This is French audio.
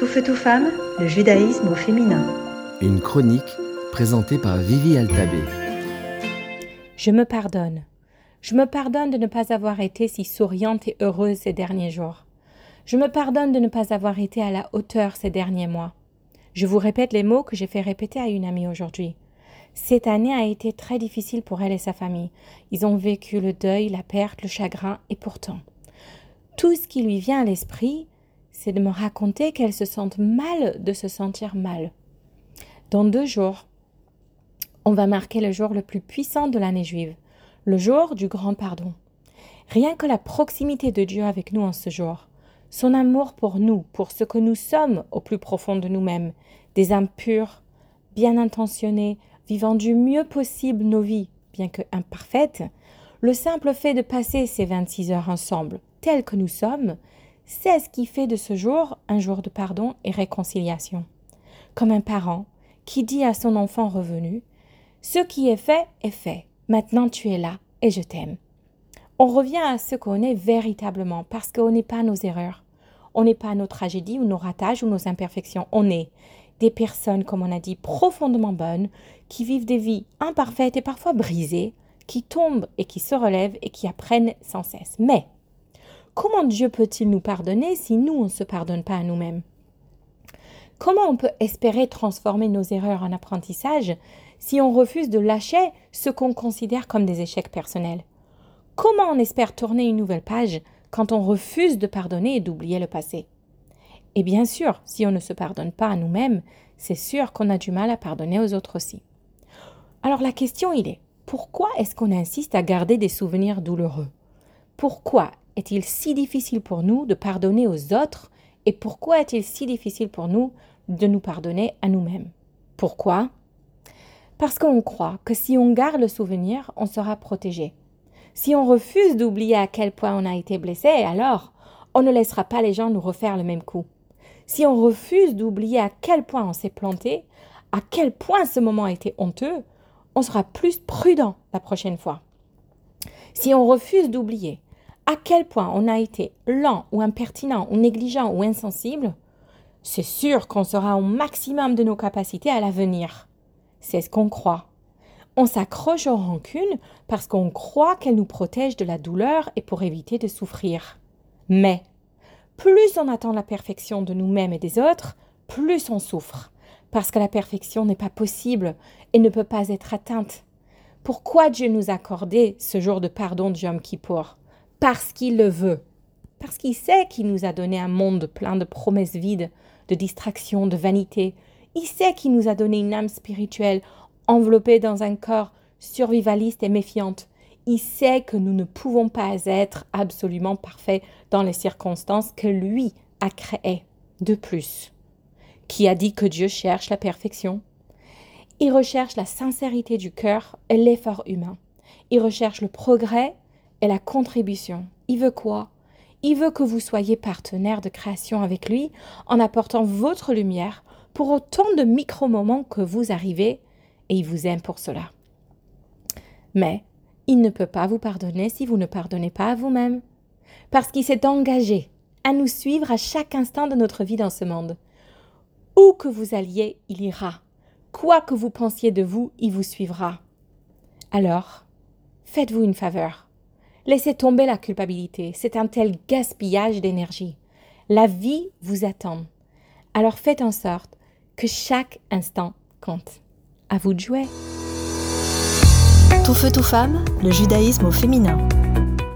Tout feu, tout femme, le judaïsme au féminin. Une chronique présentée par Vivi Altabé. Je me pardonne. Je me pardonne de ne pas avoir été si souriante et heureuse ces derniers jours. Je me pardonne de ne pas avoir été à la hauteur ces derniers mois. Je vous répète les mots que j'ai fait répéter à une amie aujourd'hui. Cette année a été très difficile pour elle et sa famille. Ils ont vécu le deuil, la perte, le chagrin, et pourtant, tout ce qui lui vient à l'esprit, c'est de me raconter qu'elle se sente mal de se sentir mal. Dans deux jours, on va marquer le jour le plus puissant de l'année juive, le jour du grand pardon. Rien que la proximité de Dieu avec nous en ce jour, son amour pour nous, pour ce que nous sommes au plus profond de nous-mêmes, des âmes pures, bien intentionnées, vivant du mieux possible nos vies, bien que imparfaites, le simple fait de passer ces 26 heures ensemble, tels que nous sommes, c'est ce qui fait de ce jour un jour de pardon et réconciliation. Comme un parent qui dit à son enfant revenu Ce qui est fait est fait. Maintenant tu es là et je t'aime. On revient à ce qu'on est véritablement parce qu'on n'est pas nos erreurs. On n'est pas nos tragédies ou nos ratages ou nos imperfections. On est des personnes, comme on a dit, profondément bonnes, qui vivent des vies imparfaites et parfois brisées, qui tombent et qui se relèvent et qui apprennent sans cesse. Mais Comment Dieu peut-il nous pardonner si nous, on ne se pardonne pas à nous-mêmes? Comment on peut espérer transformer nos erreurs en apprentissage si on refuse de lâcher ce qu'on considère comme des échecs personnels? Comment on espère tourner une nouvelle page quand on refuse de pardonner et d'oublier le passé? Et bien sûr, si on ne se pardonne pas à nous-mêmes, c'est sûr qu'on a du mal à pardonner aux autres aussi. Alors la question il est, pourquoi est-ce qu'on insiste à garder des souvenirs douloureux? Pourquoi est-il si difficile pour nous de pardonner aux autres et pourquoi est-il si difficile pour nous de nous pardonner à nous-mêmes? Pourquoi? Parce qu'on croit que si on garde le souvenir, on sera protégé. Si on refuse d'oublier à quel point on a été blessé, alors on ne laissera pas les gens nous refaire le même coup. Si on refuse d'oublier à quel point on s'est planté, à quel point ce moment a été honteux, on sera plus prudent la prochaine fois. Si on refuse d'oublier à quel point on a été lent ou impertinent ou négligent ou insensible, c'est sûr qu'on sera au maximum de nos capacités à l'avenir. C'est ce qu'on croit. On s'accroche aux rancunes parce qu'on croit qu'elles nous protègent de la douleur et pour éviter de souffrir. Mais plus on attend la perfection de nous-mêmes et des autres, plus on souffre, parce que la perfection n'est pas possible et ne peut pas être atteinte. Pourquoi Dieu nous a accordé ce jour de pardon de Yom Kippour parce qu'il le veut, parce qu'il sait qu'il nous a donné un monde plein de promesses vides, de distractions, de vanité. Il sait qu'il nous a donné une âme spirituelle enveloppée dans un corps survivaliste et méfiante. Il sait que nous ne pouvons pas être absolument parfaits dans les circonstances que lui a créées. De plus, qui a dit que Dieu cherche la perfection? Il recherche la sincérité du cœur et l'effort humain. Il recherche le progrès et la contribution. Il veut quoi? Il veut que vous soyez partenaire de création avec lui en apportant votre lumière pour autant de micro-moments que vous arrivez et il vous aime pour cela. Mais il ne peut pas vous pardonner si vous ne pardonnez pas à vous-même. Parce qu'il s'est engagé à nous suivre à chaque instant de notre vie dans ce monde. Où que vous alliez, il ira. Quoi que vous pensiez de vous, il vous suivra. Alors, faites-vous une faveur. Laissez tomber la culpabilité, c'est un tel gaspillage d'énergie. La vie vous attend. Alors faites en sorte que chaque instant compte. À vous de jouer. Tout feu, tout femme, le judaïsme au féminin.